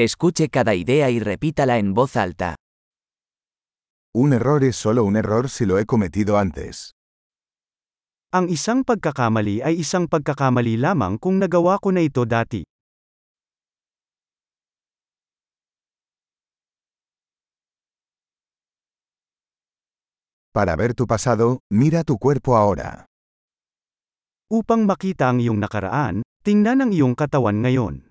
Escuche cada idea y repítala en voz alta. Un error es solo un error si lo he cometido antes. Ang isang pagkakamali ay isang pagkakamali lamang kung nagawa ko na ito dati. Para ver tu pasado, mira tu cuerpo ahora. Upang makita ang iyong nakaraan, tingnan ang iyong katawan ngayon.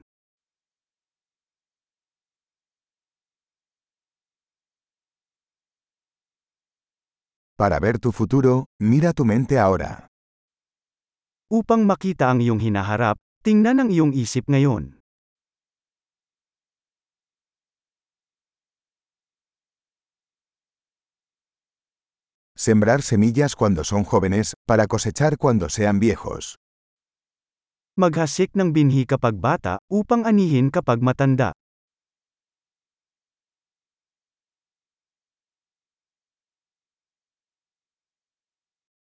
Para ver tu futuro, mira tu mente ahora. Upang makita ang iyong hinaharap, tingnan ang iyong isip ngayon. Sembrar semillas cuando son jóvenes, para cosechar cuando sean viejos. Maghasik ng binhi kapag bata, upang anihin kapag matanda.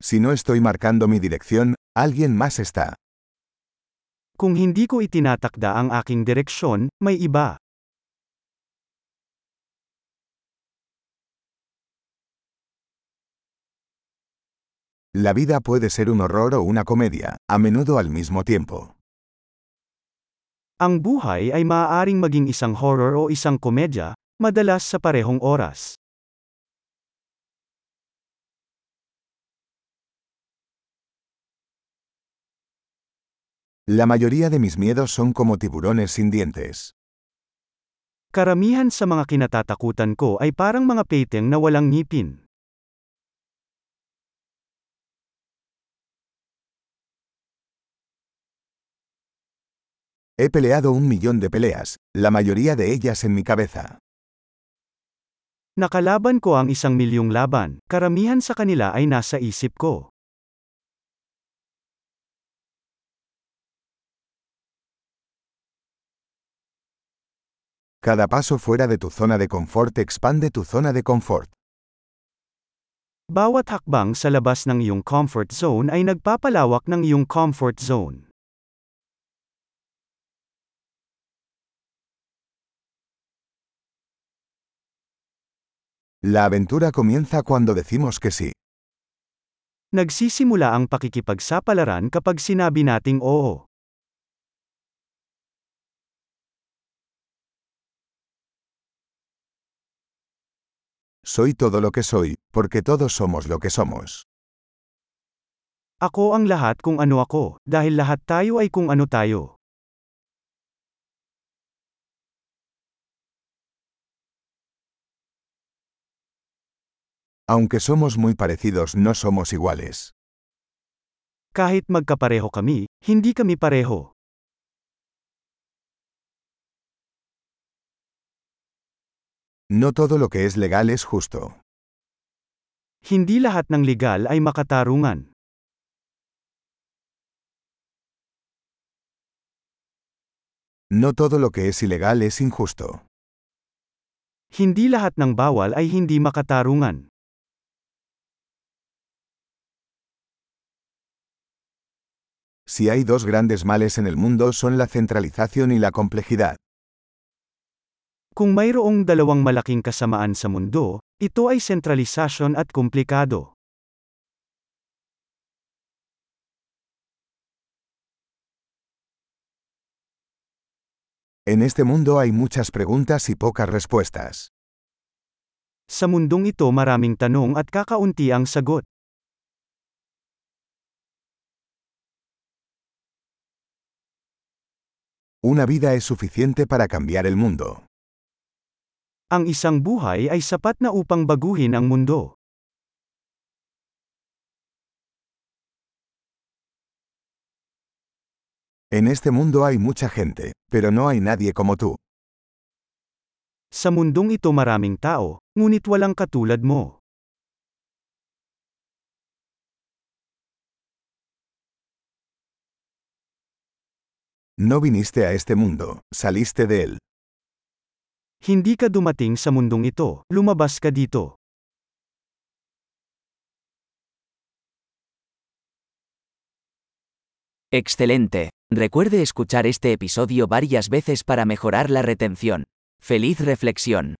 Si no estoy marcando mi dirección, alguien más está. Kung hindi ko itinatakda ang aking direksyon, may iba. La vida puede ser un horror o una comedia, a menudo al mismo tiempo. Ang buhay ay maaaring maging isang horror o isang komedya, madalas sa parehong oras. La mayoría de mis miedos son como tiburones sin dientes. Karamihan sa mga kinatatakutan ko ay parang mga peteng na walang ngipin. He peleado un millón de peleas, la mayoría de ellas en mi cabeza. Nakalaban ko ang isang milyong laban, karamihan sa kanila ay nasa isip ko. Cada paso fuera de tu zona de confort expande tu zona de confort. Bawat hakbang sa labas ng iyong comfort zone ay nagpapalawak ng iyong comfort zone. La aventura comienza cuando decimos que sí. Nagsisimula ang pakikipagsapalaran kapag sinabi nating oo. Soy todo lo que soy, porque todos somos lo que somos. Ako ang lahat kung ano ako, dahil lahat tayo ay kung ano tayo. Aunque somos muy parecidos, no somos iguales. Kahit magkapareho kami, hindi kami pareho. No todo lo que es legal es justo. Hindi lahat ng legal ay makatarungan. No todo lo que es ilegal es injusto. Hindi lahat ng bawal ay hindi makatarungan. Si hay dos grandes males en el mundo son la centralización y la complejidad. Kung mayroong dalawang malaking kasamaan sa mundo, ito ay sentralisasyon at komplikado. En este mundo hay muchas preguntas y pocas respuestas. Sa mundong ito maraming tanong at kakaunti ang sagot. Una vida es suficiente para cambiar el mundo. Ang isang buhay ay sapat na upang baguhin ang mundo. En este mundo hay mucha gente, pero no hay nadie como tú. Sa mundong ito maraming tao, ngunit walang katulad mo. No viniste a este mundo, saliste de él. Hindi ka dumating sa mundong ito, lumabas ka dito. Excelente. Recuerde escuchar este episodio varias veces para mejorar la retención. Feliz reflexión.